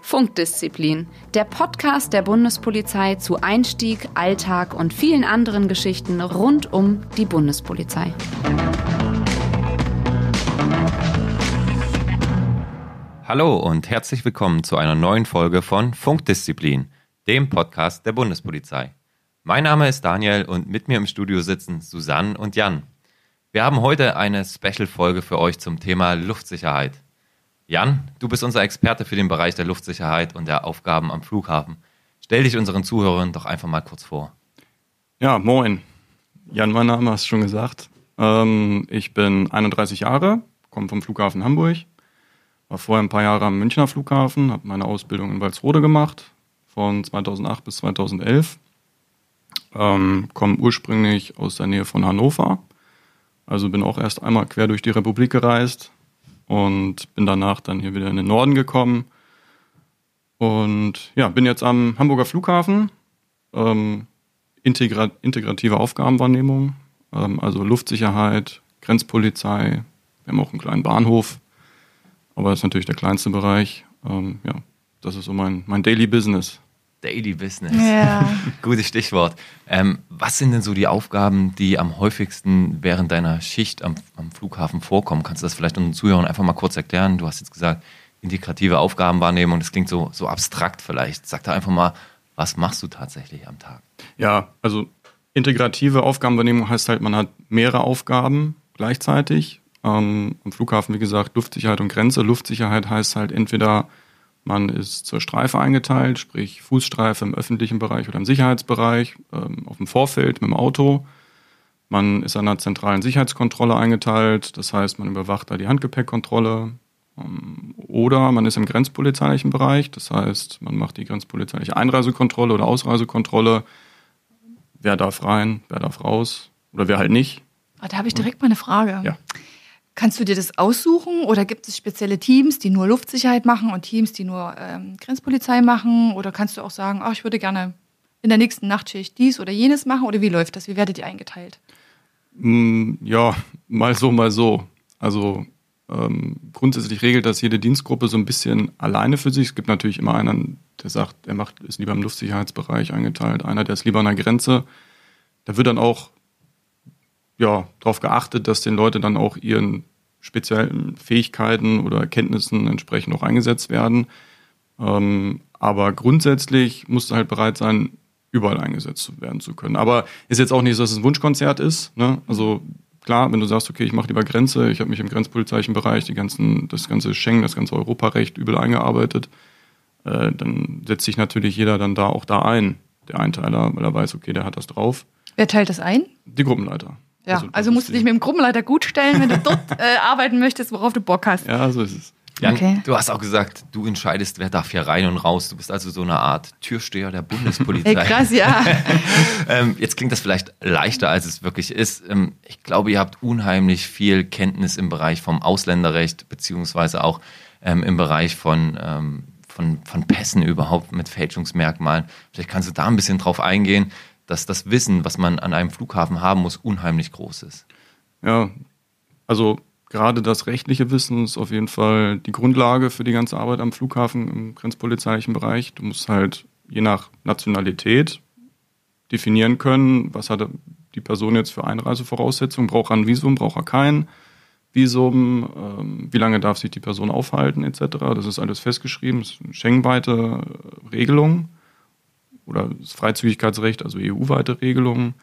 Funkdisziplin, der Podcast der Bundespolizei zu Einstieg, Alltag und vielen anderen Geschichten rund um die Bundespolizei. Hallo und herzlich willkommen zu einer neuen Folge von Funkdisziplin, dem Podcast der Bundespolizei. Mein Name ist Daniel und mit mir im Studio sitzen Susanne und Jan. Wir haben heute eine Special-Folge für euch zum Thema Luftsicherheit. Jan, du bist unser Experte für den Bereich der Luftsicherheit und der Aufgaben am Flughafen. Stell dich unseren Zuhörern doch einfach mal kurz vor. Ja, moin. Jan, mein Name hast du schon gesagt. Ähm, ich bin 31 Jahre, komme vom Flughafen Hamburg, war vorher ein paar Jahre am Münchner Flughafen, habe meine Ausbildung in Walsrode gemacht, von 2008 bis 2011. Ähm, komme ursprünglich aus der Nähe von Hannover, also bin auch erst einmal quer durch die Republik gereist, und bin danach dann hier wieder in den Norden gekommen. Und ja, bin jetzt am Hamburger Flughafen. Ähm, integra integrative Aufgabenwahrnehmung, ähm, also Luftsicherheit, Grenzpolizei. Wir haben auch einen kleinen Bahnhof, aber das ist natürlich der kleinste Bereich. Ähm, ja, das ist so mein, mein Daily Business. Daily Business. Ja. Gutes Stichwort. Ähm, was sind denn so die Aufgaben, die am häufigsten während deiner Schicht am, am, Flughafen vorkommen? Kannst du das vielleicht unseren Zuhörern einfach mal kurz erklären? Du hast jetzt gesagt, integrative Aufgabenwahrnehmung, das klingt so, so abstrakt vielleicht. Sag da einfach mal, was machst du tatsächlich am Tag? Ja, also integrative Aufgabenwahrnehmung heißt halt, man hat mehrere Aufgaben gleichzeitig. Ähm, am Flughafen, wie gesagt, Luftsicherheit und Grenze. Luftsicherheit heißt halt entweder man ist zur Streife eingeteilt, sprich Fußstreife im öffentlichen Bereich oder im Sicherheitsbereich, ähm, auf dem Vorfeld mit dem Auto. Man ist an einer zentralen Sicherheitskontrolle eingeteilt, das heißt, man überwacht da die Handgepäckkontrolle. Ähm, oder man ist im grenzpolizeilichen Bereich, das heißt, man macht die grenzpolizeiliche Einreisekontrolle oder Ausreisekontrolle. Wer darf rein, wer darf raus oder wer halt nicht. Ah, da habe ich direkt mal eine Frage. Ja. Kannst du dir das aussuchen oder gibt es spezielle Teams, die nur Luftsicherheit machen und Teams, die nur ähm, Grenzpolizei machen? Oder kannst du auch sagen, ach, ich würde gerne in der nächsten Nachtschicht dies oder jenes machen? Oder wie läuft das? Wie werdet ihr eingeteilt? Mm, ja, mal so, mal so. Also ähm, grundsätzlich regelt das jede Dienstgruppe so ein bisschen alleine für sich. Es gibt natürlich immer einen, der sagt, er macht, ist lieber im Luftsicherheitsbereich eingeteilt, einer, der ist lieber an der Grenze. Da wird dann auch ja, darauf geachtet, dass den Leute dann auch ihren speziellen Fähigkeiten oder Kenntnissen entsprechend auch eingesetzt werden. Ähm, aber grundsätzlich musst du halt bereit sein, überall eingesetzt werden zu können. Aber ist jetzt auch nicht so, dass es ein Wunschkonzert ist. Ne? Also klar, wenn du sagst, okay, ich mache lieber Grenze, ich habe mich im grenzpolizeilichen Bereich, die ganzen, das ganze Schengen, das ganze Europarecht übel eingearbeitet, äh, dann setzt sich natürlich jeder dann da auch da ein, der Einteiler, weil er weiß, okay, der hat das drauf. Wer teilt das ein? Die Gruppenleiter. Ja, also, also musst du dich mit dem Gruppenleiter gut stellen, wenn du dort äh, arbeiten möchtest, worauf du Bock hast. Ja, so ist es. Jan, okay. du hast auch gesagt, du entscheidest, wer darf hier rein und raus. Du bist also so eine Art Türsteher der Bundespolizei. Hey, krass, ja. ähm, jetzt klingt das vielleicht leichter, als es wirklich ist. Ähm, ich glaube, ihr habt unheimlich viel Kenntnis im Bereich vom Ausländerrecht, beziehungsweise auch ähm, im Bereich von, ähm, von, von Pässen überhaupt mit Fälschungsmerkmalen. Vielleicht kannst du da ein bisschen drauf eingehen dass das Wissen, was man an einem Flughafen haben muss, unheimlich groß ist. Ja, also gerade das rechtliche Wissen ist auf jeden Fall die Grundlage für die ganze Arbeit am Flughafen im grenzpolizeilichen Bereich. Du musst halt je nach Nationalität definieren können, was hat die Person jetzt für Einreisevoraussetzungen, braucht er ein Visum, braucht er kein Visum, ähm, wie lange darf sich die Person aufhalten etc. Das ist alles festgeschrieben, das ist eine schengenweite Regelung oder das Freizügigkeitsrecht, also EU-weite Regelungen.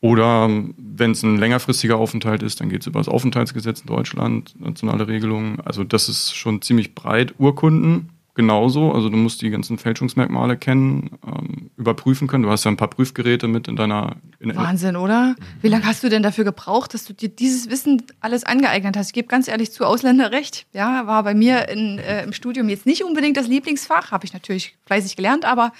Oder wenn es ein längerfristiger Aufenthalt ist, dann geht es über das Aufenthaltsgesetz in Deutschland, nationale Regelungen. Also das ist schon ziemlich breit. Urkunden genauso. Also du musst die ganzen Fälschungsmerkmale kennen, ähm, überprüfen können. Du hast ja ein paar Prüfgeräte mit in deiner. In Wahnsinn, oder? Wie lange hast du denn dafür gebraucht, dass du dir dieses Wissen alles angeeignet hast? Ich gebe ganz ehrlich zu, Ausländerrecht, ja, war bei mir in, äh, im Studium jetzt nicht unbedingt das Lieblingsfach, habe ich natürlich fleißig gelernt, aber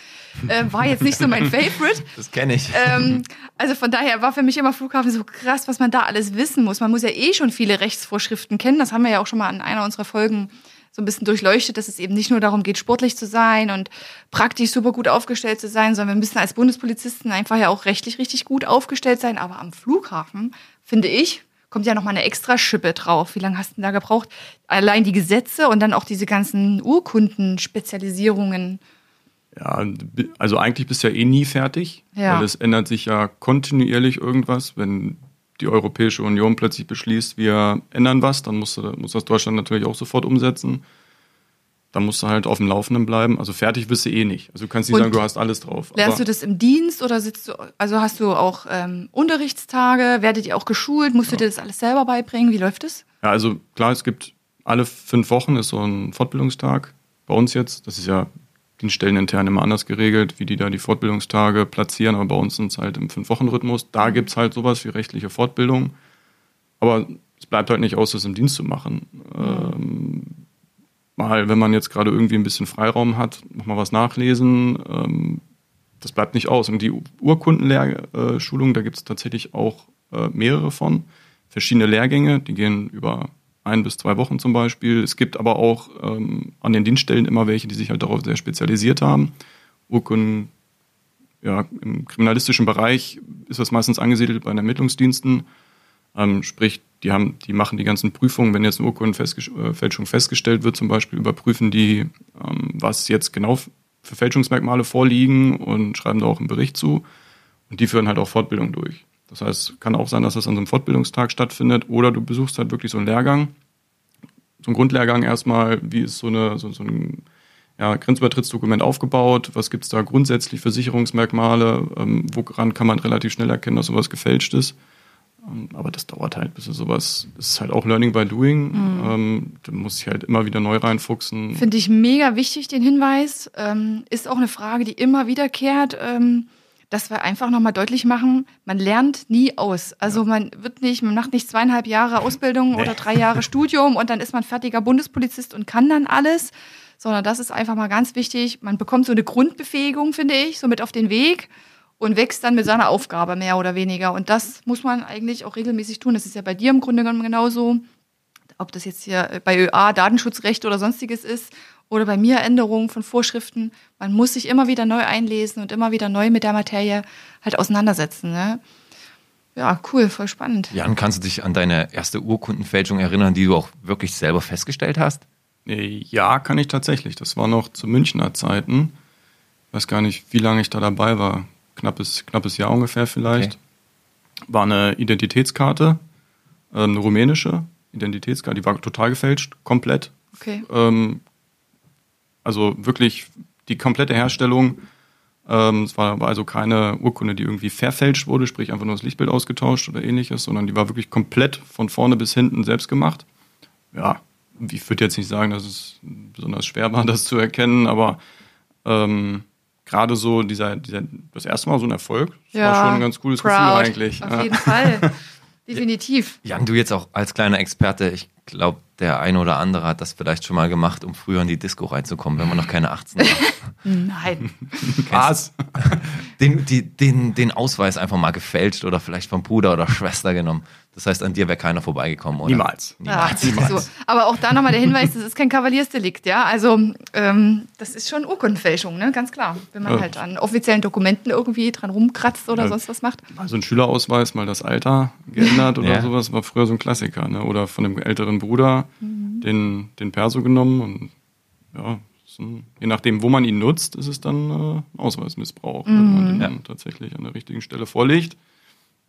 äh, war jetzt nicht so mein Favorite. Das kenne ich. Ähm, also von daher war für mich immer Flughafen so krass, was man da alles wissen muss. Man muss ja eh schon viele Rechtsvorschriften kennen. Das haben wir ja auch schon mal in einer unserer Folgen so ein bisschen durchleuchtet, dass es eben nicht nur darum geht, sportlich zu sein und praktisch super gut aufgestellt zu sein, sondern wir müssen als Bundespolizisten einfach ja auch rechtlich richtig gut aufgestellt sein. Aber am Flughafen, finde ich, kommt ja nochmal eine extra Schippe drauf. Wie lange hast du denn da gebraucht? Allein die Gesetze und dann auch diese ganzen Urkundenspezialisierungen. Ja, also eigentlich bist du ja eh nie fertig, Ja. weil es ändert sich ja kontinuierlich irgendwas. Wenn die Europäische Union plötzlich beschließt, wir ändern was, dann muss, muss das Deutschland natürlich auch sofort umsetzen. Da musst du halt auf dem Laufenden bleiben. Also fertig bist du eh nicht. Also du kannst nicht Und sagen, du hast alles drauf. Lernst du das im Dienst oder sitzt du, also hast du auch ähm, Unterrichtstage? Werdet ihr auch geschult? Musst du dir das alles selber beibringen? Wie läuft es? Ja, also klar, es gibt alle fünf Wochen ist so ein Fortbildungstag. Bei uns jetzt, das ist ja Dienststellen intern immer anders geregelt, wie die da die Fortbildungstage platzieren, aber bei uns sind es halt im Fünf-Wochen-Rhythmus. Da gibt es halt sowas wie rechtliche Fortbildung. Aber es bleibt halt nicht aus, das im Dienst zu machen. Ähm, mal, wenn man jetzt gerade irgendwie ein bisschen Freiraum hat, nochmal was nachlesen. Ähm, das bleibt nicht aus. Und die Urkundenlehrschulung, da gibt es tatsächlich auch äh, mehrere von. Verschiedene Lehrgänge, die gehen über ein bis zwei Wochen zum Beispiel. Es gibt aber auch ähm, an den Dienststellen immer welche, die sich halt darauf sehr spezialisiert haben. Urkunden, ja, im kriminalistischen Bereich ist das meistens angesiedelt bei den Ermittlungsdiensten. Ähm, sprich, die, haben, die machen die ganzen Prüfungen, wenn jetzt eine Urkundenfälschung festgestellt wird, zum Beispiel überprüfen die, ähm, was jetzt genau für Fälschungsmerkmale vorliegen und schreiben da auch einen Bericht zu. Und die führen halt auch Fortbildung durch. Das heißt, kann auch sein, dass das an so einem Fortbildungstag stattfindet oder du besuchst halt wirklich so einen Lehrgang. So einen Grundlehrgang erstmal, wie ist so, eine, so, so ein ja, Grenzübertrittsdokument aufgebaut, was gibt es da grundsätzlich für Sicherungsmerkmale, ähm, woran kann man relativ schnell erkennen, dass sowas gefälscht ist. Ähm, aber das dauert halt, bis sowas, das ist halt auch Learning by Doing. Ähm, da muss ich halt immer wieder neu reinfuchsen. Finde ich mega wichtig, den Hinweis. Ähm, ist auch eine Frage, die immer wiederkehrt, ähm, dass wir einfach nochmal deutlich machen, man lernt nie aus. Also man wird nicht, man macht nicht zweieinhalb Jahre Ausbildung oder drei Jahre Studium und dann ist man fertiger Bundespolizist und kann dann alles, sondern das ist einfach mal ganz wichtig. Man bekommt so eine Grundbefähigung, finde ich, so mit auf den Weg und wächst dann mit seiner Aufgabe mehr oder weniger. Und das muss man eigentlich auch regelmäßig tun. Das ist ja bei dir im Grunde genommen genauso ob das jetzt hier bei ÖA Datenschutzrecht oder sonstiges ist oder bei mir Änderungen von Vorschriften. Man muss sich immer wieder neu einlesen und immer wieder neu mit der Materie halt auseinandersetzen. Ne? Ja, cool, voll spannend. Jan, kannst du dich an deine erste Urkundenfälschung erinnern, die du auch wirklich selber festgestellt hast? Nee, Ja, kann ich tatsächlich. Das war noch zu Münchner Zeiten. Ich weiß gar nicht, wie lange ich da dabei war. Knappes, knappes Jahr ungefähr vielleicht. War eine Identitätskarte, äh, eine rumänische Identitätskarte, die war total gefälscht, komplett. Okay. Ähm, also wirklich die komplette Herstellung. Ähm, es war, war also keine Urkunde, die irgendwie verfälscht wurde, sprich einfach nur das Lichtbild ausgetauscht oder ähnliches, sondern die war wirklich komplett von vorne bis hinten selbst gemacht. Ja, ich würde jetzt nicht sagen, dass es besonders schwer war, das zu erkennen, aber ähm, gerade so dieser, dieser, das erste Mal so ein Erfolg, das war schon ein ganz cooles proud, Gefühl eigentlich. Auf Ja. jeden Fall. Definitiv. Jan, du jetzt auch als kleiner Experte, ich glaube, der eine oder andere hat das vielleicht schon mal gemacht, um früher in die Disco reinzukommen, wenn man noch keine 18 war. Nein. Was? Den, die, den, den Ausweis einfach mal gefälscht oder vielleicht vom Bruder oder Schwester genommen. Das heißt, an dir wäre keiner vorbeigekommen, oder? Niemals. Ja, Niemals. so. Aber auch da nochmal der Hinweis, das ist kein Kavaliersdelikt, ja. Also ähm, das ist schon Urkundenfälschung, ne? Ganz klar. Wenn man Ja. halt an offiziellen Dokumenten irgendwie dran rumkratzt oder Ja. sonst was macht. Mal so ein Schülerausweis, mal das Alter geändert oder Ja. sowas, war früher so ein Klassiker. Ne? Oder von dem älteren Bruder den, den Perso genommen und ja, ein, je nachdem, wo man ihn nutzt, ist es dann äh, Ausweismissbrauch. Wenn man den Ja. dann tatsächlich an der richtigen Stelle vorlegt,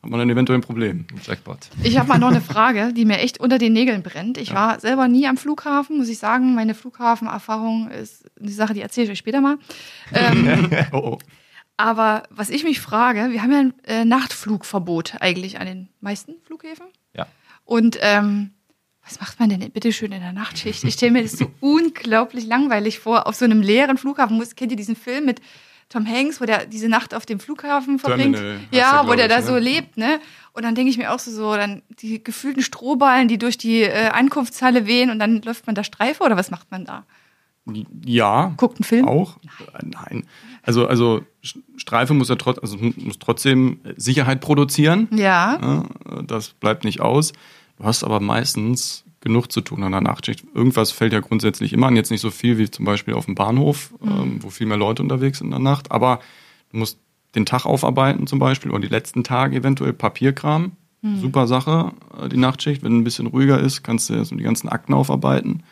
hat man dann eventuell ein Problem. Jackpot. Ich habe mal noch eine Frage, die mir echt unter den Nägeln brennt. Ich war selber nie am Flughafen, muss ich sagen. Meine Flughafenerfahrung ist eine Sache, die erzähle ich euch später mal. Ähm, Oh, oh. aber was ich mich frage, wir haben ja ein äh, Nachtflugverbot eigentlich an den meisten Flughäfen. Ja. Und ähm, was macht man denn bitte schön in der Nachtschicht? Ich stelle mir das so unglaublich langweilig vor, auf so einem leeren Flughafen. Muss- Kennt ihr diesen Film mit Tom Hanks, wo der diese Nacht auf dem Flughafen verbringt? Terminal ja, wo der da ne? so lebt, ne? Und dann denke ich mir auch so, so dann die gefühlten Strohballen, die durch die äh, Ankunftshalle wehen und dann läuft man da Streife oder was macht man da? Ja, Guckt einen Film? auch. Nein. Nein. Also, also Streife muss ja trotz, also muss trotzdem Sicherheit produzieren. Ja, das bleibt nicht aus. Du hast aber meistens genug zu tun an der Nachtschicht. Irgendwas fällt ja grundsätzlich immer an. Jetzt nicht so viel wie zum Beispiel auf dem Bahnhof, ähm, wo viel mehr Leute unterwegs sind in der Nacht. Aber du musst den Tag aufarbeiten zum Beispiel oder die letzten Tage eventuell Papierkram. super Sache, äh, die Nachtschicht. Wenn ein bisschen ruhiger ist, kannst du erst die ganzen Akten aufarbeiten.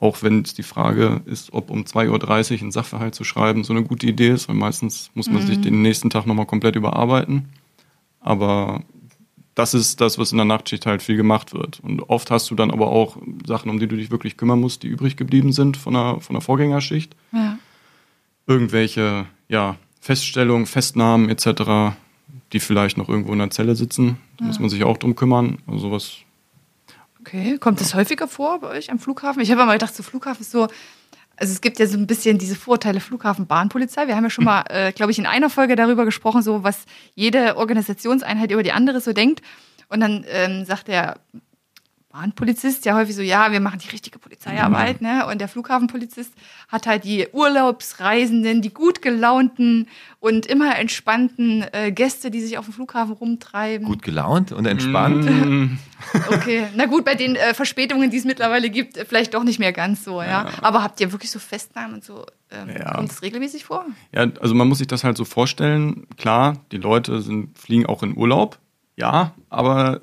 Auch wenn es die Frage ist, ob um 2.30 Uhr ein Sachverhalt zu schreiben so eine gute Idee ist, weil meistens muss man sich den nächsten Tag nochmal komplett überarbeiten. Aber das ist das, was in der Nachtschicht halt viel gemacht wird. Und oft hast du dann aber auch Sachen, um die du dich wirklich kümmern musst, die übrig geblieben sind von der, von der Vorgängerschicht. Ja. Irgendwelche ja, Feststellungen, Festnahmen etc., die vielleicht noch irgendwo in der Zelle sitzen. Da muss man sich auch drum kümmern. Also sowas Okay, kommt das häufiger vor bei euch am Flughafen? Ich habe immer gedacht, so Flughafen ist so, also es gibt ja so ein bisschen diese Vorteile Flughafen Bahnpolizei. Wir haben ja schon mal, äh, glaube ich, in einer Folge darüber gesprochen, so was jede Organisationseinheit über die andere so denkt. Und dann ähm, sagt der Bahnpolizist ja häufig so, ja, wir machen die richtige Polizeiarbeit, ne? Und der Flughafenpolizist hat halt die Urlaubsreisenden, die gut gelaunten und immer entspannten äh, Gäste, die sich auf dem Flughafen rumtreiben. Gut gelaunt und entspannt. Mm, Okay, na gut, bei den äh, Verspätungen, die es mittlerweile gibt, äh, vielleicht doch nicht mehr ganz so, ja. Aber habt ihr wirklich so Festnahmen und so? Ähm, Ja. Kommt das regelmäßig vor? Ja, also man muss sich das halt so vorstellen. Klar, die Leute sind, fliegen auch in Urlaub. Ja, aber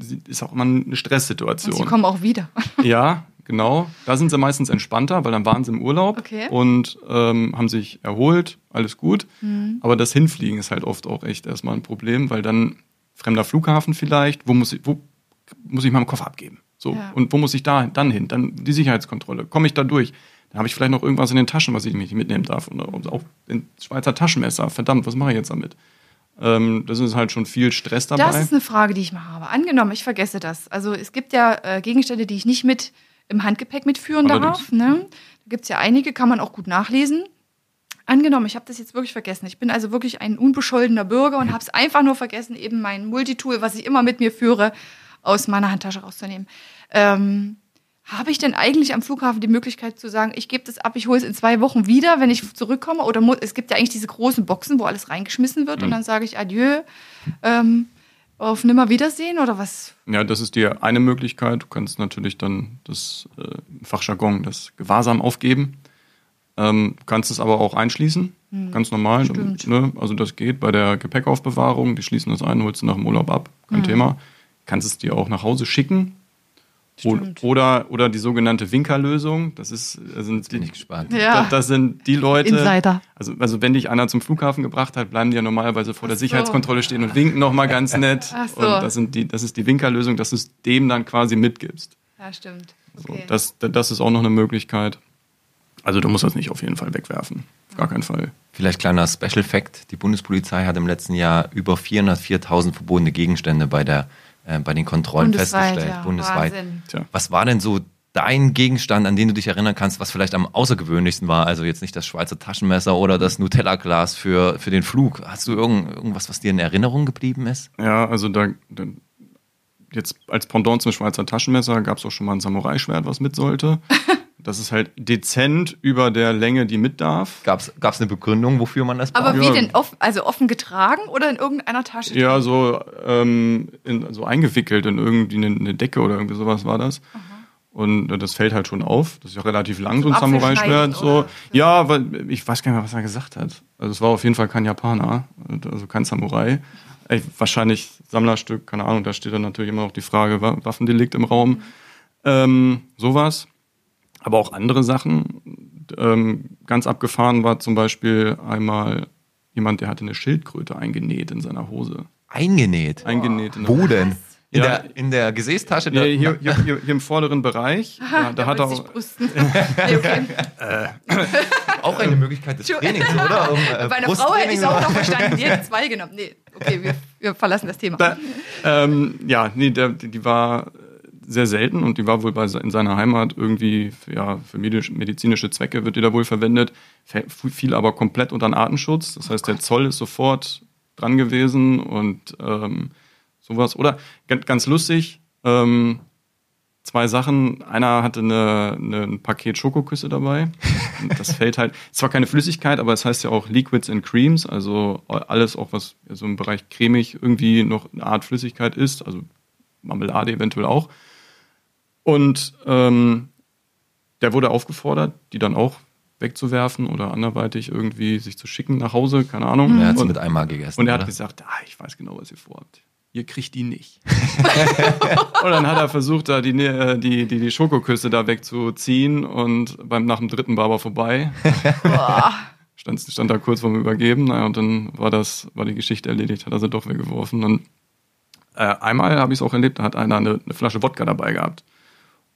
es ist auch immer eine Und sie Stresssituation. kommen auch wieder. Ja, genau. Da sind sie meistens entspannter, weil dann waren sie im Urlaub Okay. und ähm, haben sich erholt, alles gut. Mhm. Aber das Hinfliegen ist halt oft auch echt erstmal ein Problem, weil dann fremder Flughafen vielleicht, wo muss ich, wo muss ich meinen Koffer abgeben? So. Ja. Und wo muss ich da dann hin? Dann die Sicherheitskontrolle. Komme ich da durch? Dann habe ich vielleicht noch irgendwas in den Taschen, was ich nicht mitnehmen darf. Oder auch ein Schweizer Taschenmesser. Verdammt, was mache ich jetzt damit? Ähm, das ist halt schon viel Stress dabei. Das ist eine Frage, die ich mal habe. Angenommen, ich vergesse das. Also es gibt ja äh, Gegenstände, die ich nicht mit im Handgepäck mitführen Allerdings. darf. Ne? Da gibt es ja einige, kann man auch gut nachlesen. Angenommen, ich habe das jetzt wirklich vergessen. Ich bin also wirklich ein unbescholdener Bürger und habe es einfach nur vergessen, eben mein Multitool, was ich immer mit mir führe, aus meiner Handtasche rauszunehmen. Ähm, habe ich denn eigentlich am Flughafen die Möglichkeit zu sagen, ich gebe das ab, ich hole es in zwei Wochen wieder, wenn ich zurückkomme? Oder mu- es gibt ja eigentlich diese großen Boxen, wo alles reingeschmissen wird und dann sage ich Adieu, ähm, auf Nimmerwiedersehen oder was? Ja, das ist die eine Möglichkeit. Du kannst natürlich dann das äh, Fachjargon das Gewahrsam aufgeben. Ähm, kannst es aber auch einschließen, ganz normal. Stimmt. Ne? Also das geht bei der Gepäckaufbewahrung. Die schließen das ein, holst du nach dem Urlaub ab, kein Thema. Kannst es dir auch nach Hause schicken. Stimmt. Oder, oder die sogenannte Winkerlösung. Das ist, das sind, Bin ich gespannt. Ja. das, das sind die Leute. Insider. Also, also wenn dich einer zum Flughafen gebracht hat, bleiben die ja normalerweise vor der so. Sicherheitskontrolle stehen und winken nochmal ganz nett. Ach so. Und das, sind die, das ist die Winkerlösung, dass du es dem dann quasi mitgibst. Ja, stimmt. So, Okay. das, das ist auch noch eine Möglichkeit. Also du musst das nicht auf jeden Fall wegwerfen. Auf gar keinen Fall. Vielleicht kleiner Special Fact. Die Bundespolizei hat im letzten Jahr über 404.000 verbotene Gegenstände bei, der, äh, bei den Kontrollen Bundesweit, festgestellt. ja. Bundesweit. Wahnsinn. Was war denn so dein Gegenstand, an den du dich erinnern kannst, was vielleicht am außergewöhnlichsten war? Also jetzt nicht das Schweizer Taschenmesser oder das Nutella-Glas für, für den Flug. Hast du irgend, irgendwas, was dir in Erinnerung geblieben ist? Ja, also da, da jetzt als Pendant zum Schweizer Taschenmesser gab es auch schon mal ein Samurai-Schwert, was mit sollte. Das ist halt dezent über der Länge, die mit darf. Gab es eine Begründung, wofür man das Aber braucht? wie Ja. denn? Off, also offen getragen oder in irgendeiner Tasche? Ja, so, ähm, in, so eingewickelt in irgendwie eine, eine Decke oder irgendwie sowas war das. Und äh, das fällt halt schon auf. Das ist ja relativ lang, so ein Samurai-Schwert. So. Ja, weil ich weiß gar nicht mehr, was er gesagt hat. Also es war auf jeden Fall kein Japaner, also kein Samurai. Ey, wahrscheinlich Sammlerstück, keine Ahnung, da steht dann natürlich immer noch die Frage, Wa- Waffendelikt im Raum. Ähm, sowas. Aber auch andere Sachen. Ähm, ganz abgefahren war zum Beispiel einmal jemand, der hatte eine Schildkröte eingenäht in seiner Hose. Eingenäht. Eingenäht in der Wo denn? In, Ja. der, in der Gesäßtasche? Ja, hier, hier, hier, hier im vorderen Bereich. Da, da hat er auch, okay. Auch eine Möglichkeit des Trainings, oder? Um, äh, Bei einer Frau hätte ich es auch noch verstanden. Die hätte zwei genommen. Nee, okay, wir, wir verlassen das Thema. da, ähm, ja, nee, der, die die war sehr selten und die war wohl bei, in seiner Heimat irgendwie ja, für medisch, medizinische Zwecke wird die da wohl verwendet, fiel aber komplett unter den Artenschutz. Das heißt, der Zoll ist sofort dran gewesen und ähm, sowas. Oder ganz, lustig, ähm, zwei Sachen. Einer hatte eine, eine, ein Paket Schokoküsse dabei. Das fällt halt, zwar keine Flüssigkeit, aber es heißt ja auch Liquids and Creams, also alles auch, was so im Bereich cremig irgendwie noch eine Art Flüssigkeit ist, also Marmelade eventuell auch. Und ähm, der wurde aufgefordert, die dann auch wegzuwerfen oder anderweitig irgendwie sich zu schicken nach Hause, keine Ahnung. Er hat sie Und- mit einmal gegessen. und er hat oder? gesagt, ah, ich weiß genau, was ihr vorhabt. ihr kriegt die nicht. und dann hat er versucht, da die, äh, die, die, die Schokoküsse da wegzuziehen und beim, nach dem dritten war aber vorbei. stand, stand da kurz vorm Übergeben, naja, und dann war das, war die Geschichte erledigt, hat er sie doch weggeworfen. Und äh, einmal habe ich es auch erlebt, da hat einer eine, eine Flasche Wodka dabei gehabt.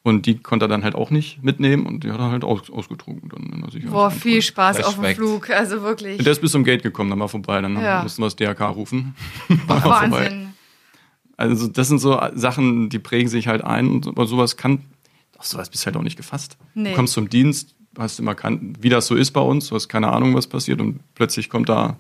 Und die konnte er dann halt auch nicht mitnehmen und die hat er halt aus, ausgetrunken. Dann Boah, viel Spaß auf dem Flug, also wirklich. Der ist bis zum Gate gekommen, dann war vorbei, dann ja. mussten wir das DRK rufen. Wahnsinn. Also das sind so Sachen, die prägen sich halt ein und aber sowas kann, auf sowas bist du halt auch nicht gefasst. Nee. Du kommst zum Dienst, hast immer, kann, wie das so ist bei uns, du hast keine Ahnung, was passiert und plötzlich kommt da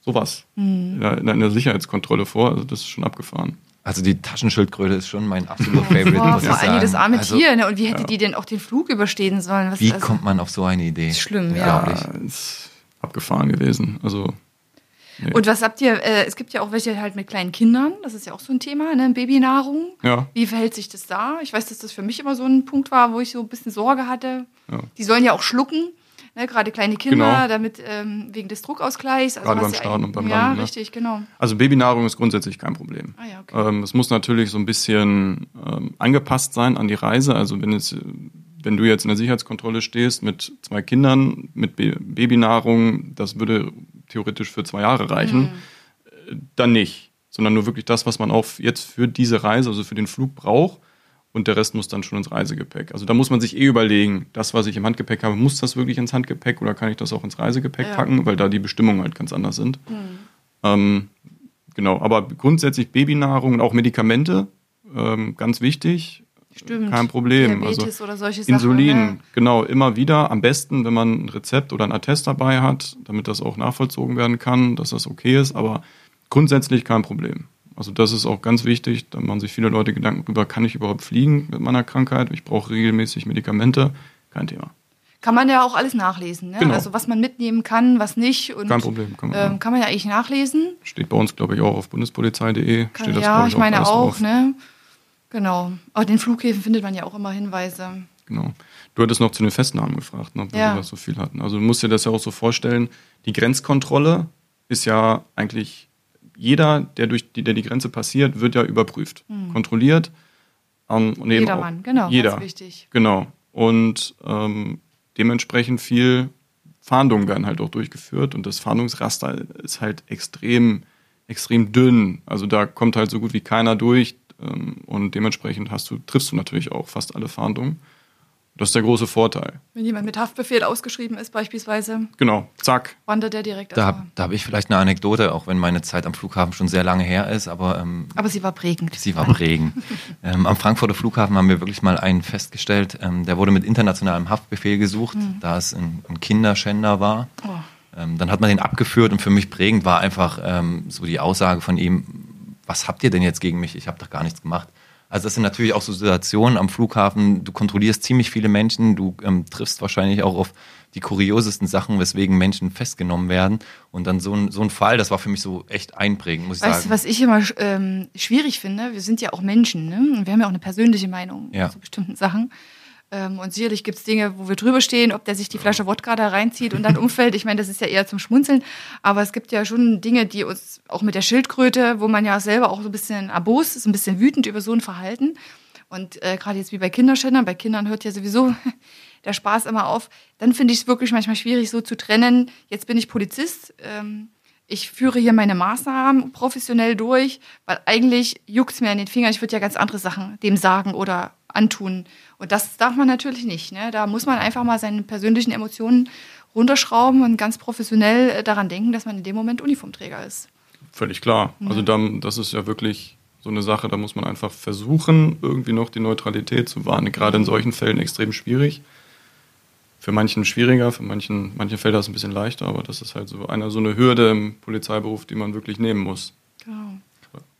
sowas mhm. in, der, in der Sicherheitskontrolle vor, also das ist schon abgefahren. Also die Taschenschildkröte ist schon mein absoluter Favorite. Boah, vor allem das arme also, Tier, ne? Und wie hätte ja. die denn auch den Flug überstehen sollen? Was, wie also, kommt man auf so eine Idee? Ist schlimm, ja. ja ist abgefahren gewesen. Also. Nee. Und was habt ihr, äh, es gibt ja auch welche halt mit kleinen Kindern, das ist ja auch so ein Thema, ne? Babynahrung. Ja. Wie verhält sich das da? Ich weiß, dass das für mich immer so ein Punkt war, wo ich so ein bisschen Sorge hatte. Ja. Die sollen ja auch schlucken ne, gerade kleine Kinder, genau. damit ähm, wegen des Druckausgleichs. Also gerade beim Starten und beim ja, Landen. Ja, richtig, genau. Also Babynahrung ist grundsätzlich kein Problem. Ah, ja, okay. ähm, es muss natürlich so ein bisschen ähm, angepasst sein an die Reise. Also wenn es wenn du jetzt in der Sicherheitskontrolle stehst mit zwei Kindern, mit Babynahrung, das würde theoretisch für zwei Jahre reichen, mhm. dann nicht. Sondern nur wirklich das, was man auch jetzt für diese Reise, also für den Flug braucht und der Rest muss dann schon ins Reisegepäck. Also da muss man sich eh überlegen, das, was ich im Handgepäck habe, muss das wirklich ins Handgepäck oder kann ich das auch ins Reisegepäck ja. packen, weil da die Bestimmungen halt ganz anders sind. Mhm. Ähm, genau, aber grundsätzlich Babynahrung und auch Medikamente, ähm, ganz wichtig. Stimmt. Kein Problem. Diabetes also Insulin, Sachen, ja. genau, immer wieder. Am besten, wenn man ein Rezept oder ein Attest dabei hat, damit das auch nachvollzogen werden kann, dass das okay ist, aber grundsätzlich kein Problem. Also das ist auch ganz wichtig, da machen sich viele Leute Gedanken darüber, kann ich überhaupt fliegen mit meiner Krankheit? Ich brauche regelmäßig Medikamente, kein Thema. Kann man ja auch alles nachlesen, ne? Genau. Also was man mitnehmen kann, was nicht. Und, Kein Problem. Kann man, ähm, kann man ja eigentlich nachlesen. Steht bei uns, glaube ich, auch auf bundespolizei.de. Steht das, ja, ich, ich meine auch, drauf. ne? Genau. Aber den Flughäfen findet man ja auch immer Hinweise. Genau. Du hattest noch zu den Festnahmen gefragt, ne, weil ja. wir das so viel hatten. Also du musst dir das ja auch so vorstellen, die Grenzkontrolle ist ja eigentlich jeder, der durch die, der die Grenze passiert, wird ja überprüft, mhm. kontrolliert. Ähm, und eben Jedermann, auch, genau, jeder, wichtig. Genau. Und ähm, dementsprechend viel Fahndungen werden halt auch durchgeführt und das Fahndungsraster ist halt extrem, extrem dünn. Also da kommt halt so gut wie keiner durch ähm, und dementsprechend hast du, triffst du natürlich auch fast alle Fahndungen. Das ist der große Vorteil. Wenn jemand mit Haftbefehl ausgeschrieben ist, beispielsweise. Genau, zack. Wandert der direkt Da habe hab ich vielleicht eine Anekdote, auch wenn meine Zeit am Flughafen schon sehr lange her ist, aber. Ähm, aber sie war prägend. Sie war prägend. ähm, am Frankfurter Flughafen haben wir wirklich mal einen festgestellt, ähm, der wurde mit internationalem Haftbefehl gesucht, mhm. da es ein, ein Kinderschänder war. Oh. Ähm, dann hat man den abgeführt und für mich prägend war einfach ähm, so die Aussage von ihm: Was habt ihr denn jetzt gegen mich? Ich habe doch gar nichts gemacht. Also das sind natürlich auch so Situationen am Flughafen. Du kontrollierst ziemlich viele Menschen, du ähm, triffst wahrscheinlich auch auf die kuriosesten Sachen, weswegen Menschen festgenommen werden. Und dann so ein, so ein Fall, das war für mich so echt einprägend, muss ich weißt sagen. Weißt du, was ich immer ähm, schwierig finde? Wir sind ja auch Menschen, ne? Und wir haben ja auch eine persönliche Meinung ja. zu bestimmten Sachen. Ähm, und sicherlich gibt es Dinge, wo wir drüber stehen, ob der sich die Flasche Wodka da reinzieht und dann umfällt. Ich meine, das ist ja eher zum Schmunzeln. Aber es gibt ja schon Dinge, die uns, auch mit der Schildkröte, wo man ja selber auch so ein bisschen abos ist, ein bisschen wütend über so ein Verhalten. Und äh, gerade jetzt wie bei Kinderschändern, bei Kindern hört ja sowieso der Spaß immer auf. Dann finde ich es wirklich manchmal schwierig, so zu trennen. Jetzt bin ich Polizist. Ähm, ich führe hier meine Maßnahmen professionell durch, weil eigentlich juckt es mir an den Fingern. Ich würde ja ganz andere Sachen dem sagen oder antun. Und das darf man natürlich nicht. Ne? Da muss man einfach mal seine persönlichen Emotionen runterschrauben und ganz professionell äh, daran denken, dass man in dem Moment Uniformträger ist. Völlig klar. Ja. Also dann, das ist ja wirklich so eine Sache, da muss man einfach versuchen, irgendwie noch die Neutralität zu wahren. Gerade in solchen Fällen extrem schwierig. Für manchen schwieriger, für manchen, manche Felder ist es ein bisschen leichter, aber das ist halt so eine, so eine Hürde im Polizeiberuf, die man wirklich nehmen muss. Genau.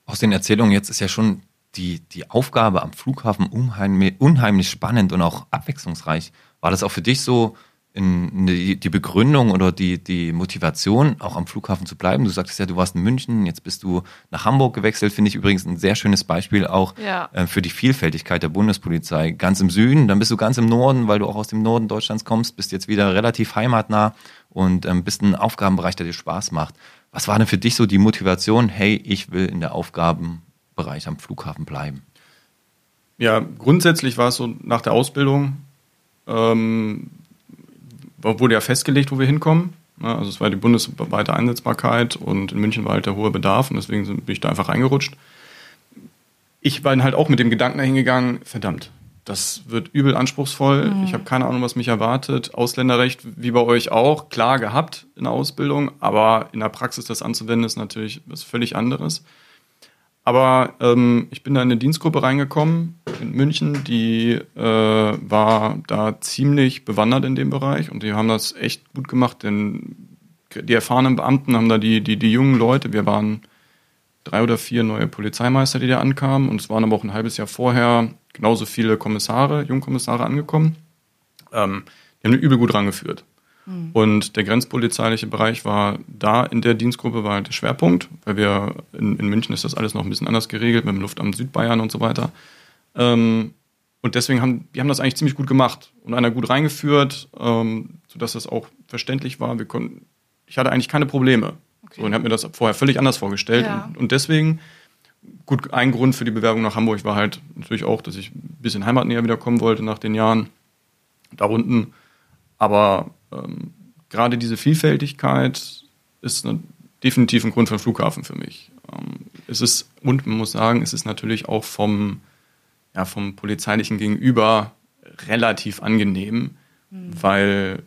Aus den Erzählungen jetzt ist ja schon die, die Aufgabe am Flughafen unheimlich, unheimlich spannend und auch abwechslungsreich. War das auch für dich so in, die, die Begründung oder die, die Motivation, auch am Flughafen zu bleiben? Du sagtest ja, du warst in München, jetzt bist du nach Hamburg gewechselt, finde ich übrigens ein sehr schönes Beispiel auch ja. äh, für die Vielfältigkeit der Bundespolizei. Ganz im Süden, dann bist du ganz im Norden, weil du auch aus dem Norden Deutschlands kommst, bist jetzt wieder relativ heimatnah und ähm, bist ein Aufgabenbereich, der dir Spaß macht. Was war denn für dich so die Motivation, hey, ich will in der Aufgaben Bereich am Flughafen bleiben? Ja, grundsätzlich war es so nach der Ausbildung, ähm, wurde ja festgelegt, wo wir hinkommen. Ja, also es war die bundesweite Einsetzbarkeit und in München war halt der hohe Bedarf und deswegen bin ich da einfach reingerutscht. Ich bin halt auch mit dem Gedanken dahingegangen, verdammt, das wird übel anspruchsvoll. Mhm. Ich habe keine Ahnung, was mich erwartet. Ausländerrecht, wie bei euch auch, klar gehabt in der Ausbildung, aber in der Praxis das anzuwenden, ist natürlich was völlig anderes. Aber ähm, ich bin da in eine Dienstgruppe reingekommen in München, die äh, war da ziemlich bewandert in dem Bereich und die haben das echt gut gemacht, denn die erfahrenen Beamten haben da die, die, die jungen Leute, wir waren drei oder vier neue Polizeimeister, die da ankamen und es waren aber auch ein halbes Jahr vorher genauso viele Kommissare, Jungkommissare angekommen. Ähm, die haben übel gut rangeführt. Mhm. Und der grenzpolizeiliche Bereich war da in der Dienstgruppe war halt der Schwerpunkt, weil wir in, in München ist das alles noch ein bisschen anders geregelt mit dem Luftamt Südbayern und so weiter. Ähm, und deswegen haben die haben das eigentlich ziemlich gut gemacht und einer gut reingeführt, ähm, sodass das auch verständlich war. Wir konnten, ich hatte eigentlich keine Probleme. Okay. So, und habe mir das vorher völlig anders vorgestellt. Ja. Und, und, deswegen, gut, ein Grund für die Bewerbung nach Hamburg war halt natürlich auch, dass ich ein bisschen heimatnäher wieder kommen wollte nach den Jahren da unten. Aber ähm, gerade diese Vielfältigkeit ist eine, definitiv ein Grund für den Flughafen für mich. Ähm, es ist, und man muss sagen, es ist natürlich auch vom, ja, vom polizeilichen Gegenüber relativ angenehm, mhm. weil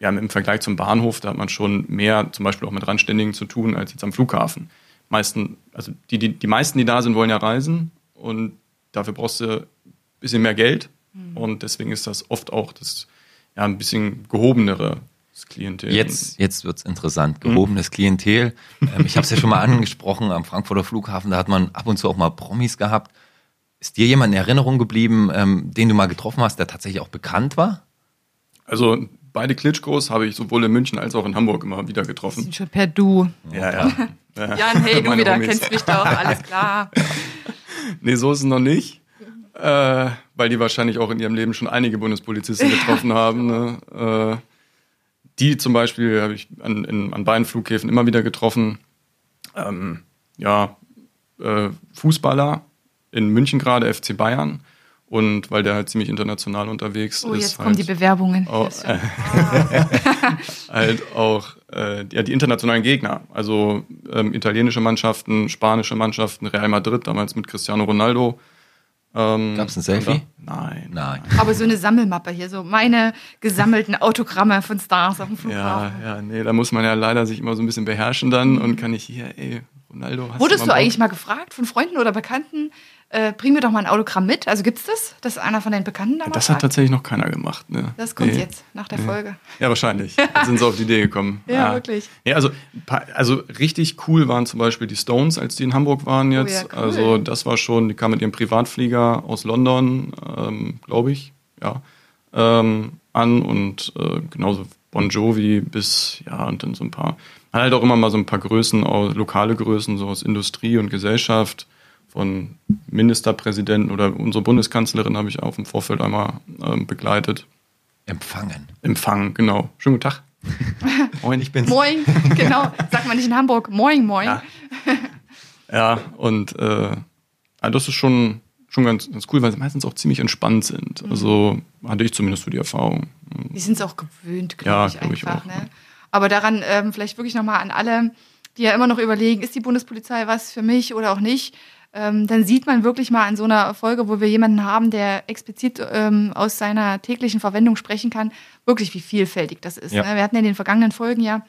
ja, im Vergleich zum Bahnhof, da hat man schon mehr zum Beispiel auch mit Randständigen zu tun als jetzt am Flughafen. Meisten, also die, die, die meisten, die da sind, wollen ja reisen und dafür brauchst du ein bisschen mehr Geld. Mhm. Und deswegen ist das oft auch das ja, ein bisschen gehobenere Klientel. Jetzt, jetzt wird es interessant. Gehobenes mhm. Klientel. Ähm, ich habe es ja schon mal angesprochen, am Frankfurter Flughafen, da hat man ab und zu auch mal Promis gehabt. Ist dir jemand in Erinnerung geblieben, ähm, den du mal getroffen hast, der tatsächlich auch bekannt war? Also beide Klitschkos habe ich sowohl in München als auch in Hamburg immer wieder getroffen. Sind schon per Du. Ja, ja. Jan, hey, du wieder, Homies. kennst mich doch, alles klar. nee, so ist es noch nicht. Äh, weil die wahrscheinlich auch in ihrem Leben schon einige Bundespolizisten getroffen haben. Ne? Äh, die zum Beispiel habe ich an, in, an beiden Flughäfen immer wieder getroffen. Ähm, ja, äh, Fußballer in München gerade, FC Bayern. Und weil der halt ziemlich international unterwegs oh, ist. Jetzt kommen halt die Bewerbungen. Auch, äh, halt auch äh, ja, die internationalen Gegner. Also ähm, italienische Mannschaften, spanische Mannschaften, Real Madrid, damals mit Cristiano Ronaldo. Ähm, Gab es ein Selfie? Nein. Nein. Aber so eine Sammelmappe hier, so meine gesammelten Autogramme von Stars auf dem Flughafen. Ja, ja, nee, da muss man ja leider sich immer so ein bisschen beherrschen dann und kann ich hier, ey, Ronaldo, Wurdest du, eigentlich mal gefragt von Freunden oder Bekannten, äh, bring mir doch mal ein Autogramm mit. Also gibt es das, dass einer von den Bekannten da mal Das hat tatsächlich noch keiner gemacht. Ne? Das kommt nee. jetzt nach der nee. Folge. Ja, wahrscheinlich. Jetzt sind sie auf die Idee gekommen. ja, ja, wirklich. Ja, also, also richtig cool waren zum Beispiel die Stones, als die in Hamburg waren jetzt. Oh, ja, cool. Also das war schon, die kamen mit ihrem Privatflieger aus London, ähm, glaube ich, ja, ähm, an und äh, genauso Bon Jovi bis, ja, und dann so ein paar, halt auch immer mal so ein paar Größen, auch lokale Größen, so aus Industrie und Gesellschaft von Ministerpräsidenten oder unsere Bundeskanzlerin habe ich auch im Vorfeld einmal ähm, begleitet. Empfangen. Empfangen, genau. Schönen guten Tag. moin, ich bin's. Moin, genau. Sagt man nicht in Hamburg. Moin, moin. Ja, ja und äh, das ist schon, schon ganz, ganz cool, weil sie meistens auch ziemlich entspannt sind. Mhm. Also hatte ich zumindest so die Erfahrung. Die sind es auch gewöhnt, glaube ja, ich glaub einfach. Ich auch, ne? Aber daran ähm, vielleicht wirklich nochmal an alle, die ja immer noch überlegen, ist die Bundespolizei was für mich oder auch nicht ähm, dann sieht man wirklich mal in so einer Folge, wo wir jemanden haben, der explizit ähm, aus seiner täglichen Verwendung sprechen kann, wirklich wie vielfältig das ist. Ja. Ne? Wir hatten in den vergangenen Folgen ja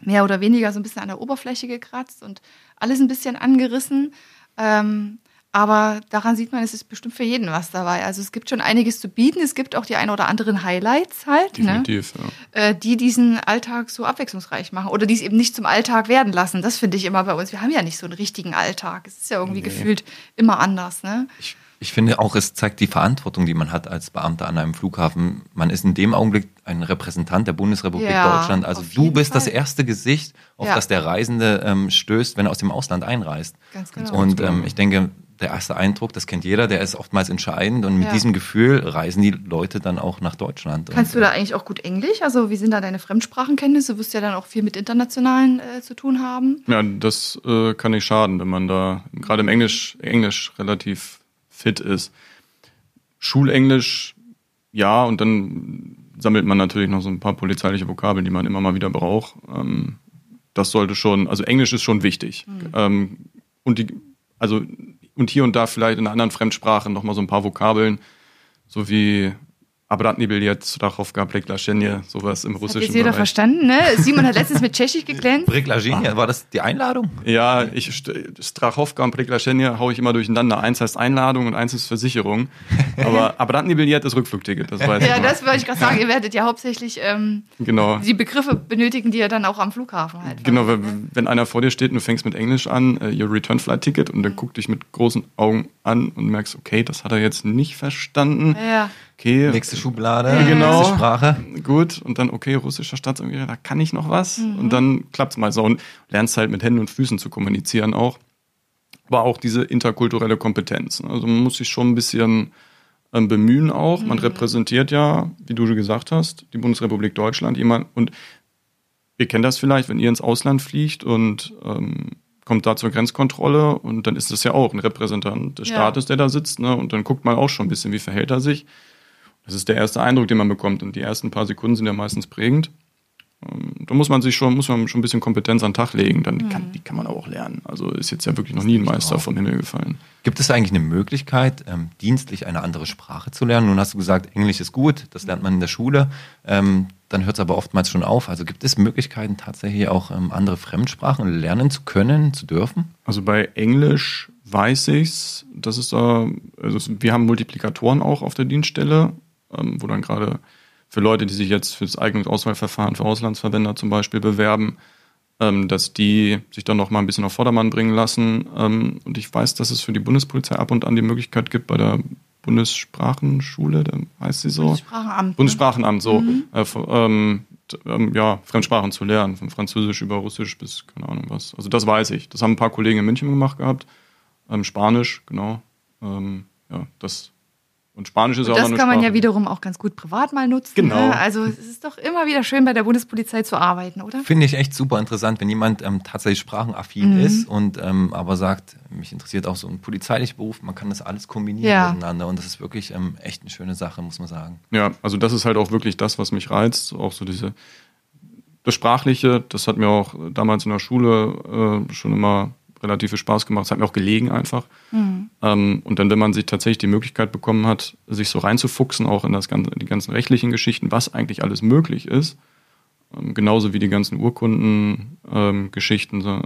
mehr oder weniger so ein bisschen an der Oberfläche gekratzt und alles ein bisschen angerissen. Ähm, aber daran sieht man, es ist bestimmt für jeden was dabei. Also es gibt schon einiges zu bieten. Es gibt auch die ein oder anderen Highlights halt, ne? Definitiv, ne? ja. äh, die diesen Alltag so abwechslungsreich machen oder die es eben nicht zum Alltag werden lassen. Das finde ich immer bei uns. Wir haben ja nicht so einen richtigen Alltag. Es ist ja irgendwie nee. gefühlt immer anders. Ne? Ich, ich finde auch, es zeigt die Verantwortung, die man hat als Beamter an einem Flughafen. Man ist in dem Augenblick ein Repräsentant der Bundesrepublik ja, Deutschland. Also du bist Fall. das erste Gesicht, auf ja. das der Reisende ähm, stößt, wenn er aus dem Ausland einreist. Ganz genau. Und ähm, ich denke, der erste Eindruck, das kennt jeder, der ist oftmals entscheidend und mit Ja. diesem Gefühl reisen die Leute dann auch nach Deutschland. Kannst du und, da eigentlich auch gut Englisch? Also wie sind da deine Fremdsprachenkenntnisse? Du wirst ja dann auch viel mit Internationalen äh, zu tun haben. Ja, das äh, kann nicht schaden, wenn man da gerade im Englisch, Englisch relativ fit ist. Schulenglisch, ja, und dann sammelt man natürlich noch so ein paar polizeiliche Vokabeln, die man immer mal wieder braucht. Ähm, das sollte schon, also Englisch ist schon wichtig. Ähm, und die, also, und hier und da vielleicht in anderen Fremdsprache noch mal so ein paar Vokabeln, so wie Abratni Biljett, Strachowka, Pleklaschenje, sowas im Hat russischen jetzt jeder Bereich. verstanden, ne? Simon hat letztens mit Tschechisch geklärt. Brick-Lagenia, war das die Einladung? Ja, ich st- Strachowka und Priklaschenje haue ich immer durcheinander. Eins heißt Einladung und eins ist Versicherung. Aber Abratni Billett ist Rückflugticket, das weiß Ja, ich. das wollte ich gerade sagen. Ihr werdet ja hauptsächlich ähm, Genau. die Begriffe benötigen, die ihr dann auch am Flughafen halt. Genau, wenn, wenn einer vor dir steht und du fängst mit Englisch an, äh, your return flight ticket, und dann guckt dich mit großen Augen an und merkst, okay, das hat er jetzt nicht verstanden. Ja. Okay, Nächste Schublade, Genau. nächste Sprache. gut. Und dann, okay, russischer Staatsangehöriger, da kann ich noch was. Mhm. Und dann klappt's mal so und lernst halt mit Händen und Füßen zu kommunizieren auch. Aber auch diese interkulturelle Kompetenz. ne? Also man muss sich schon ein bisschen ähm, bemühen auch. Mhm. Man repräsentiert ja, wie du gesagt hast, die Bundesrepublik Deutschland. Jemand, und ihr kennt das vielleicht, wenn ihr ins Ausland fliegt und ähm, kommt da zur Grenzkontrolle und dann ist das ja auch ein Repräsentant des Ja. Staates, der da sitzt. Ne? Und dann guckt man auch schon ein bisschen, wie verhält er sich. Das ist der erste Eindruck, den man bekommt. Und die ersten paar Sekunden sind ja meistens prägend. Ähm, Da muss man sich schon, muss man schon ein bisschen Kompetenz an den Tag legen. Dann kann, die kann man auch lernen. Also ist jetzt ja wirklich noch nie ein Meister vom Himmel gefallen. Gibt es eigentlich eine Möglichkeit, ähm, dienstlich eine andere Sprache zu lernen? Nun hast du gesagt, Englisch ist gut, das lernt man in der Schule. Ähm, dann hört es aber oftmals schon auf. Also gibt es Möglichkeiten, tatsächlich auch ähm, andere Fremdsprachen lernen zu können, zu dürfen? Also bei Englisch weiß ich's. Das ist da, also es- wir haben Multiplikatoren auch auf der Dienststelle, ähm, wo dann gerade für Leute, die sich jetzt für das Eignungsauswahlverfahren für Auslandsverwender zum Beispiel bewerben, ähm, dass die sich dann noch mal ein bisschen auf Vordermann bringen lassen. Ähm, und ich weiß, dass es für die Bundespolizei ab und an die Möglichkeit gibt bei der Bundessprachenschule, da heißt sie so. Sprachenamt. Bundessprachenamt, so, äh, f- ähm, ähm, ja, Fremdsprachen zu lernen, von Französisch über Russisch bis keine Ahnung was. Also das weiß ich. Das haben ein paar Kollegen in München gemacht gehabt. Ähm, Spanisch, genau. Ähm, ja, das und Spanisch ist Und auch das kann man ja Sprache. wiederum auch ganz gut privat mal nutzen. Genau. Ne? Also es ist doch immer wieder schön, bei der Bundespolizei zu arbeiten, oder? Finde ich echt super interessant, wenn jemand ähm, tatsächlich sprachenaffin Mhm. ist und ähm, aber sagt, mich interessiert auch so ein polizeilicher Beruf, man kann das alles kombinieren Ja. miteinander und das ist wirklich ähm, echt eine schöne Sache, muss man sagen. Ja, also das ist halt auch wirklich das, was mich reizt. Auch so diese, das Sprachliche, das hat mir auch damals in der Schule äh, schon immer relativ viel Spaß gemacht. Es hat mir auch gelegen einfach. Ähm, und dann, wenn man sich tatsächlich die Möglichkeit bekommen hat, sich so reinzufuchsen, auch in das ganze, die ganzen rechtlichen Geschichten, was eigentlich alles möglich ist, ähm, genauso wie die ganzen Urkundengeschichten, so,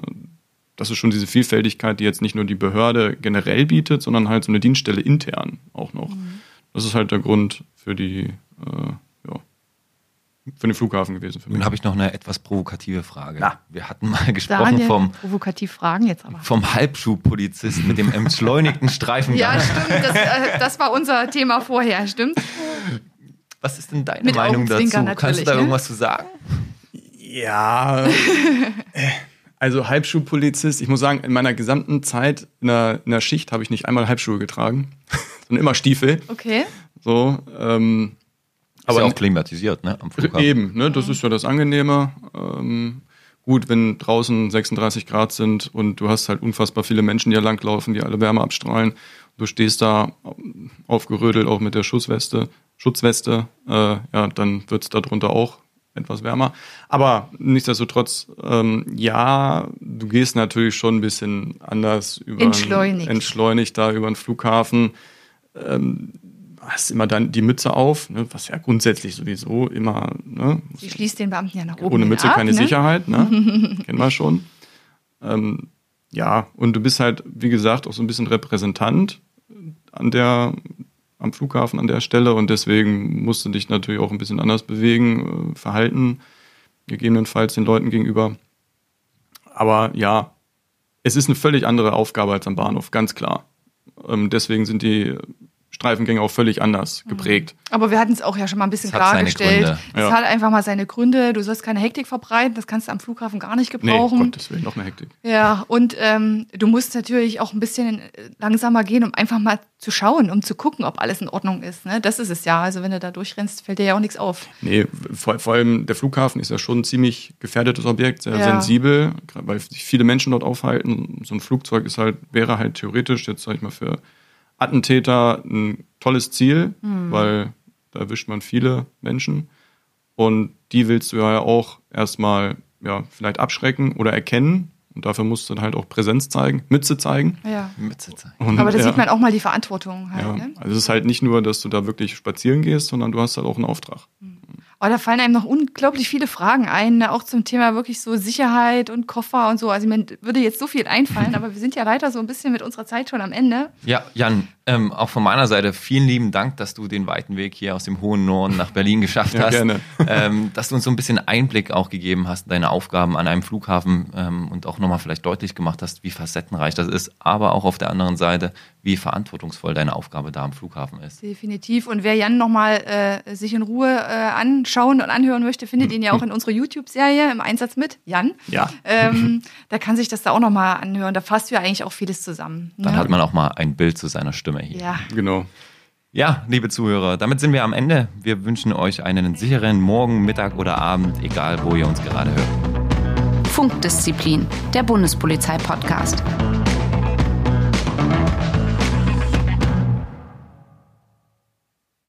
das ist schon diese Vielfältigkeit, die jetzt nicht nur die Behörde generell bietet, sondern halt so eine Dienststelle intern auch noch. Das ist halt der Grund für die, äh, für den Flughafen gewesen für mich. Nun habe ich noch eine etwas provokative Frage. Na. Wir hatten mal gesprochen Daniel, vom, provokativ fragen jetzt aber. vom Halbschuhpolizisten mit dem entschleunigten Streifengang. Ja, stimmt. Das, äh, das war unser Thema vorher, stimmt? Was ist denn deine Mit Meinung dazu? Kannst du da ne? irgendwas zu sagen? Ja. äh, also Halbschuhpolizist, ich muss sagen, in meiner gesamten Zeit in der, in der Schicht habe ich nicht einmal Halbschuhe getragen, sondern immer Stiefel. Okay. So, ähm, Aber ist ja auch klimatisiert, ne? Am Flughafen. eben, ne, das ist ja das Angenehme. Ähm, gut, wenn draußen 36 Grad sind und du hast halt unfassbar viele Menschen, die da langlaufen, die alle Wärme abstrahlen. Du stehst da aufgerödelt, auch mit der Schutzweste, Schutzweste, äh, ja, dann wird's da drunter auch etwas wärmer. Aber nichtsdestotrotz, ähm, ja, du gehst natürlich schon ein bisschen anders über Entschleunigt. entschleunigt da über den Flughafen. Ähm, hast immer dann die Mütze auf, ne, was ja grundsätzlich sowieso immer, ne, Sie schließt den Beamten ja nach oben. ohne Mütze ab, keine ne? Sicherheit, ne? Kennen wir schon. Ähm, ja, und du bist halt, wie gesagt, auch so ein bisschen Repräsentant an der, am Flughafen an der Stelle und deswegen musst du dich natürlich auch ein bisschen anders bewegen, äh, verhalten, gegebenenfalls den Leuten gegenüber. Aber ja, es ist eine völlig andere Aufgabe als am Bahnhof, ganz klar. Ähm, deswegen sind die Fluggreifengänge auch völlig anders Mhm. geprägt. Aber wir hatten es auch ja schon mal ein bisschen Es hat seine klargestellt. Gründe. Es Ja. hat einfach mal seine Gründe. Du sollst keine Hektik verbreiten. Das kannst du am Flughafen gar nicht Nee, gebrauchen. Gottes Willen, noch mehr Hektik. Ja, und ähm, du musst natürlich auch ein bisschen äh, langsamer gehen, um einfach mal zu schauen, um zu gucken, ob alles in Ordnung ist. Ne? Das ist es ja. Also wenn du da durchrennst, fällt dir ja auch nichts auf. Nee, vor, vor allem der Flughafen ist ja schon ein ziemlich gefährdetes Objekt, sehr Ja. sensibel, weil sich viele Menschen dort aufhalten. So ein Flugzeug ist halt, wäre halt theoretisch jetzt, sag ich mal, für Attentäter ein tolles Ziel, weil da erwischt man viele Menschen. Und die willst du ja auch erstmal ja, vielleicht abschrecken oder erkennen. Und dafür musst du dann halt auch Präsenz zeigen, Mütze zeigen. Ja. Mütze zeigen. Und, Aber da ja, sieht man auch mal die Verantwortung halt. Ja, Ne? also es ist halt nicht nur, dass du da wirklich spazieren gehst, sondern du hast halt auch einen Auftrag. Aber da fallen einem noch unglaublich viele Fragen ein, ne? auch zum Thema wirklich so Sicherheit und Koffer und so. Also mir würde jetzt so viel einfallen, aber wir sind ja leider so ein bisschen mit unserer Zeit schon am Ende. Ja, Jan, ähm, auch von meiner Seite vielen lieben Dank, dass du den weiten Weg hier aus dem hohen Norden nach Berlin geschafft Ja, hast. gerne. Ähm, dass du uns so ein bisschen Einblick auch gegeben hast, in deine Aufgaben an einem Flughafen ähm, und auch nochmal vielleicht deutlich gemacht hast, wie facettenreich das ist, aber auch auf der anderen Seite, wie verantwortungsvoll deine Aufgabe da am Flughafen ist. Definitiv. Und wer Jan nochmal äh, sich in Ruhe äh, anschauen und anhören möchte, findet ihn ja auch in unserer YouTube-Serie im Einsatz mit Jan. Ja. Ähm, da kann sich das da auch nochmal anhören. Da fasst du ja eigentlich auch vieles zusammen. Dann ne? hat man auch mal ein Bild zu seiner Stimme hier. ja. Genau. Ja, liebe Zuhörer, damit sind wir am Ende. Wir wünschen euch einen sicheren Morgen, Mittag oder Abend, egal wo ihr uns gerade hört. Funkdisziplin, der Bundespolizei-Podcast.